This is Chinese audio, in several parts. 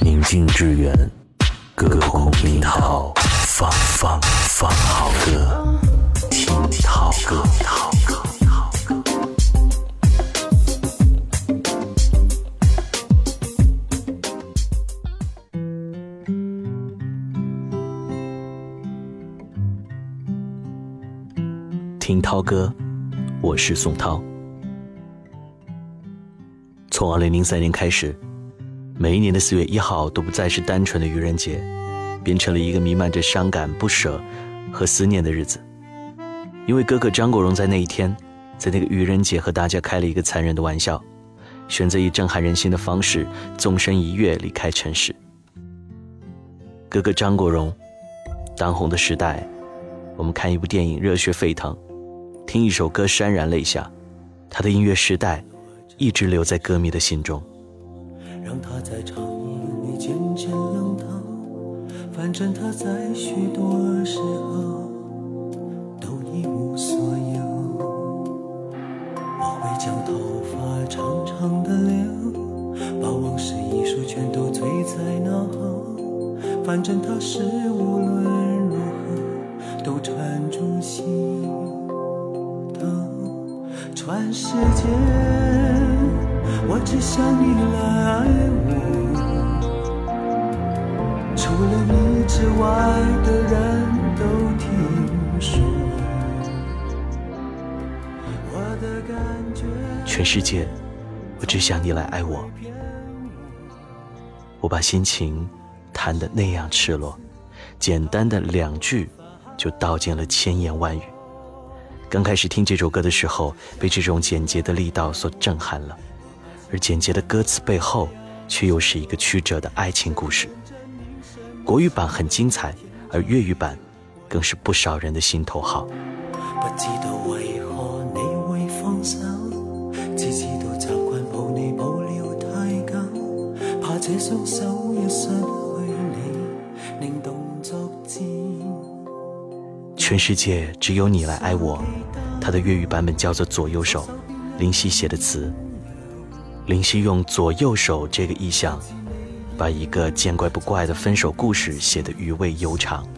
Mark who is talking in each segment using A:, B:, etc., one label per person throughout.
A: 宁静致远，歌空听涛，放放放好歌，听涛歌。听涛歌，我是宋涛。从二零零三年开始，每一年的四月一号都不再是单纯的愚人节，变成了一个弥漫着伤感、不舍和思念的日子。因为哥哥张国荣在那一天，在那个愚人节和大家开了一个残忍的玩笑，选择以震撼人心的方式纵身一跃离开尘世。哥哥张国荣，当红的时代，我们看一部电影热血沸腾，听一首歌潸然泪下，他的音乐时代。一直留在歌迷的心中。
B: 让它在长夜里渐渐冷透，反正他在许多时候都一无所有。我会将头发长长的留，把往事一束全都堆在脑后。反正他是无论如何都缠住心头，全世界。我只想你来爱我，除了你之外的人都听说。我的感觉。
A: 全世界，我只想你来爱我。我把心情弹得那样赤裸，简单的两句就道尽了千言万语。刚开始听这首歌的时候，被这种简洁的力道所震撼了。而简洁的歌词背后，却又是一个曲折的爱情故事。国语版很精彩，而粤语版更是不少人的心头好。
B: 不知道为何你会放手，只知道习惯抱你抱了太久，怕这双手一失去你，令动作渐。
A: 全世界只有你来爱我，它的粤语版本叫做《左右手》，林夕写的词。林夕用左右手这个意象，把一个见怪不怪的分手故事写得余味悠长。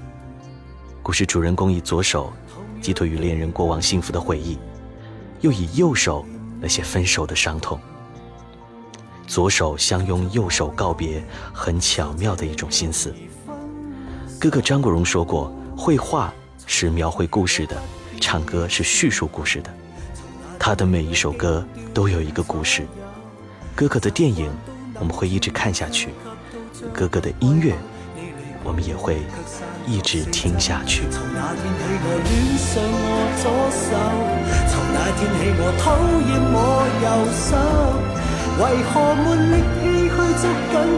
A: 故事主人公以左手寄托与恋人过往幸福的回忆，又以右手来写分手的伤痛。左手相拥，右手告别，很巧妙的一种心思。哥哥张国荣说过：“绘画是描绘故事的，唱歌是叙述故事的。”他的每一首歌都有一个故事。哥哥的电影，我们会一直看下去；哥哥的音乐，我们也会一直听下去。
B: 从那天起，我恋上我左手；从那天起，我讨厌我右手。为何没力气去捉紧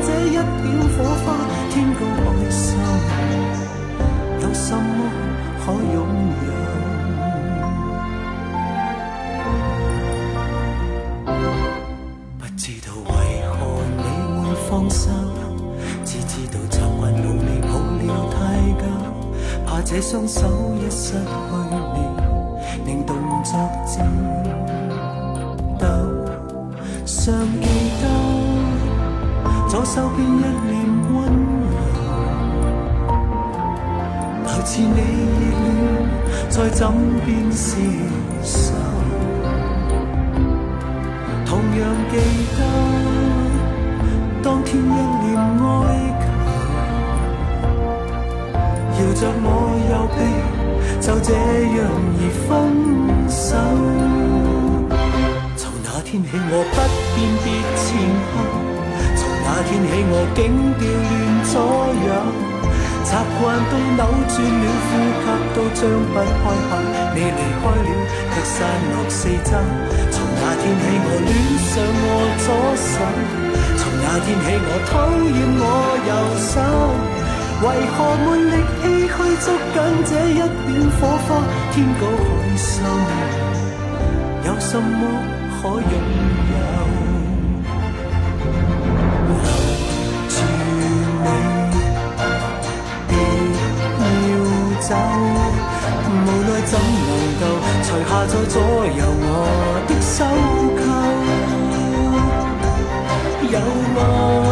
B: 这一点火花？天高海深，有什么可拥有？这双手一失去你，令动作颤抖。尚记得左手边一脸温柔，来自你热恋在枕边消瘦。同样记得。当天一着我右臂，就这样而分手。从那天起，我不辨别前后；从那天起，我竟调乱左右。习惯都扭转了，呼吸都张不开口。你离开了，却散落四周。从那天起，我恋上我左手。从那天起，我讨厌我右手，为何没力气去捉紧这一点火花？天高海深，有什么可拥有？留住你，别要走，无奈怎能够除下在左右我的手扣？有爱。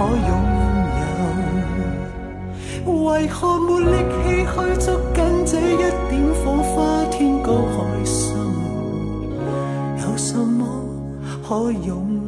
B: 可拥有？为何没力气去捉紧这一点火花？天高海深，有什么可拥有？